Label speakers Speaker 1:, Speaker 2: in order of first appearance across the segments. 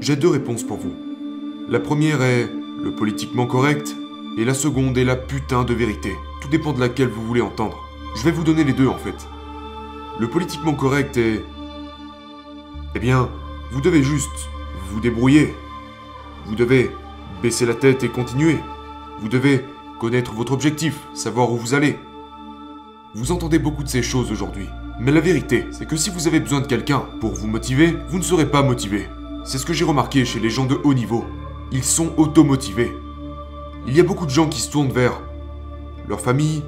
Speaker 1: J'ai deux réponses pour vous. La première est le politiquement correct, et la seconde est la putain de vérité. Tout dépend de laquelle vous voulez entendre. Je vais vous donner les deux en fait. Le politiquement correct est... Eh bien, vous devez juste vous débrouiller. Vous devez baisser la tête et continuer. Vous devez connaître votre objectif, savoir où vous allez. Vous entendez beaucoup de ces choses aujourd'hui. Mais la vérité, c'est que si vous avez besoin de quelqu'un pour vous motiver, vous ne serez pas motivé. C'est ce que j'ai remarqué chez les gens de haut niveau. Ils sont automotivés. Il y a beaucoup de gens qui se tournent vers leur famille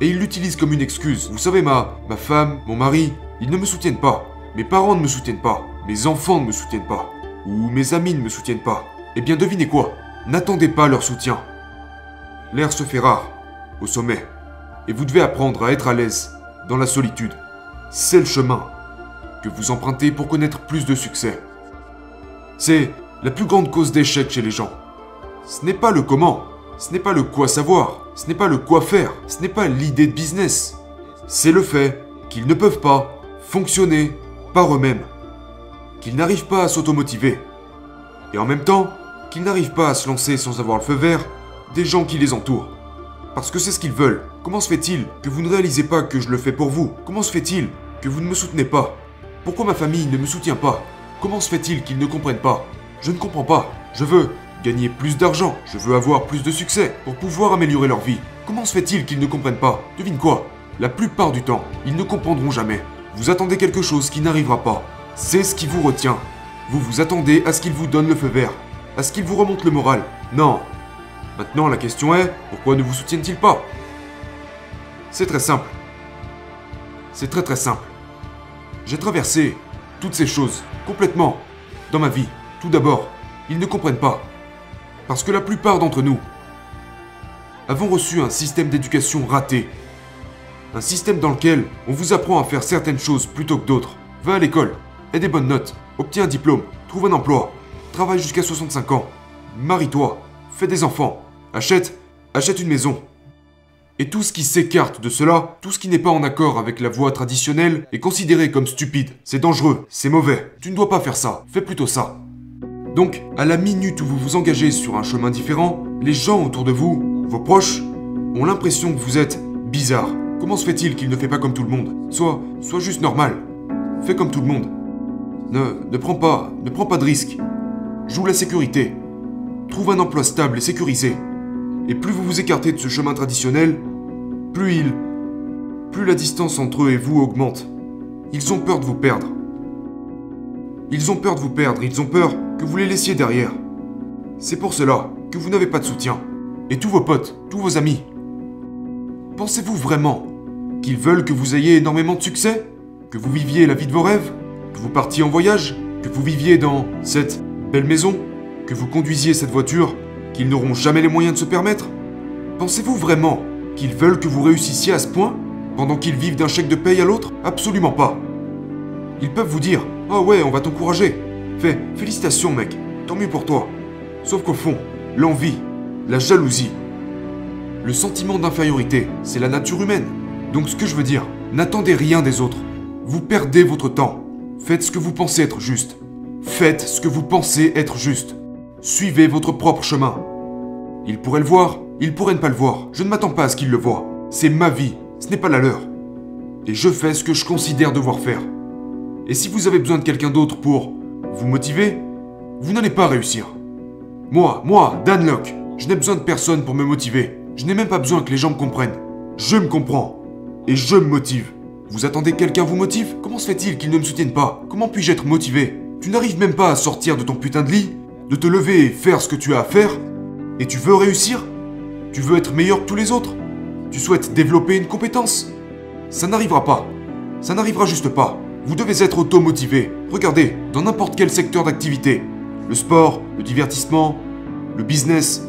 Speaker 1: et ils l'utilisent comme une excuse. Vous savez, ma, femme, mon mari, ils ne me soutiennent pas. Mes parents ne me soutiennent pas. Mes enfants ne me soutiennent pas. Ou mes amis ne me soutiennent pas. Eh bien, devinez quoi? N'attendez pas leur soutien. L'air se fait rare, au sommet. Et vous devez apprendre à être à l'aise, dans la solitude. C'est le chemin que vous empruntez pour connaître plus de succès. C'est la plus grande cause d'échec chez les gens. Ce n'est pas le comment, ce n'est pas le quoi savoir, ce n'est pas le quoi faire, ce n'est pas l'idée de business. C'est le fait qu'ils ne peuvent pas fonctionner par eux-mêmes, qu'ils n'arrivent pas à s'automotiver, et en même temps qu'ils n'arrivent pas à se lancer sans avoir le feu vert des gens qui les entourent. Parce que c'est ce qu'ils veulent. Comment se fait-il que vous ne réalisez pas que je le fais pour vous? Comment se fait-il que vous ne me soutenez pas? Pourquoi ma famille ne me soutient pas? Comment se fait-il qu'ils ne comprennent pas? Je ne comprends pas. Je veux gagner plus d'argent, je veux avoir plus de succès pour pouvoir améliorer leur vie. Comment se fait-il qu'ils ne comprennent pas? Devine quoi? La plupart du temps, ils ne comprendront jamais. Vous attendez quelque chose qui n'arrivera pas. C'est ce qui vous retient. Vous vous attendez à ce qu'ils vous donnent le feu vert, à ce qu'ils vous remontent le moral. Non. Maintenant, la question est, pourquoi ne vous soutiennent-ils pas? C'est très simple. C'est très très simple. J'ai traversé toutes ces choses complètement dans ma vie. Tout d'abord, ils ne comprennent pas. Parce que la plupart d'entre nous avons reçu un système d'éducation raté. Un système dans lequel on vous apprend à faire certaines choses plutôt que d'autres. Va à l'école, aie des bonnes notes, obtiens un diplôme, trouve un emploi, travaille jusqu'à 65 ans, marie-toi, fais des enfants, achète, achète une maison. Et tout ce qui s'écarte de cela, tout ce qui n'est pas en accord avec la voie traditionnelle, est considéré comme stupide, c'est dangereux, c'est mauvais. Tu ne dois pas faire ça, fais plutôt ça. Donc, à la minute où vous vous engagez sur un chemin différent, les gens autour de vous, vos proches, ont l'impression que vous êtes bizarre. Comment se fait-il qu'il ne fait pas comme tout le monde? Sois, sois juste normal. Fais comme tout le monde. Ne, ne prends pas, ne prends pas de risques. Joue la sécurité. Trouve un emploi stable et sécurisé. Et plus vous vous écartez de ce chemin traditionnel, plus il, plus la distance entre eux et vous augmente. Ils ont peur de vous perdre. Ils ont peur de vous perdre, ils ont peur que vous les laissiez derrière. C'est pour cela que vous n'avez pas de soutien. Et tous vos potes, tous vos amis. Pensez-vous vraiment qu'ils veulent que vous ayez énormément de succès? Que vous viviez la vie de vos rêves? Que vous partiez en voyage? Que vous viviez dans cette belle maison? Que vous conduisiez cette voiture? Qu'ils n'auront jamais les moyens de se permettre? Pensez-vous vraiment qu'ils veulent que vous réussissiez à ce point pendant qu'ils vivent d'un chèque de paye à l'autre? Absolument pas. Ils peuvent vous dire Oh ouais, on va t'encourager. Fais, félicitations mec, tant mieux pour toi. Sauf qu'au fond, l'envie, la jalousie, le sentiment d'infériorité, c'est la nature humaine. Donc ce que je veux dire, n'attendez rien des autres. Vous perdez votre temps. Faites ce que vous pensez être juste. Faites ce que vous pensez être juste. Suivez votre propre chemin. Ils pourraient le voir, ils pourraient ne pas le voir. Je ne m'attends pas à ce qu'ils le voient. C'est ma vie, ce n'est pas la leur. Et je fais ce que je considère devoir faire. Et si vous avez besoin de quelqu'un d'autre pour vous motiver, vous n'allez pas réussir. Moi, moi, Dan Locke, je n'ai besoin de personne pour me motiver. Je n'ai même pas besoin que les gens me comprennent. Je me comprends. Et je me motive. Vous attendez que quelqu'un vous motive? Comment se fait-il qu'ils ne me soutiennent pas? Comment puis-je être motivé? Tu n'arrives même pas à sortir de ton putain de lit, de te lever et faire ce que tu as à faire? Et tu veux réussir? Tu veux être meilleur que tous les autres? Tu souhaites développer une compétence? Ça n'arrivera pas. Ça n'arrivera juste pas. Vous devez être auto-motivé. Regardez, dans n'importe quel secteur d'activité. Le sport, le divertissement, le business.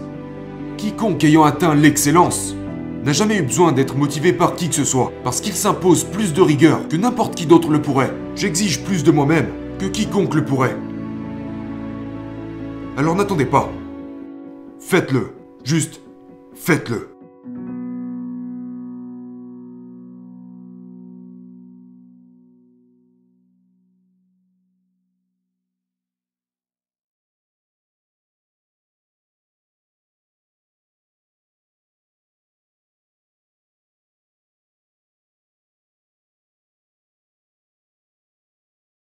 Speaker 1: Quiconque ayant atteint l'excellence n'a jamais eu besoin d'être motivé par qui que ce soit, parce qu'il s'impose plus de rigueur que n'importe qui d'autre le pourrait. J'exige plus de moi-même que quiconque le pourrait. Alors n'attendez pas. Faites-le. Juste, faites-le.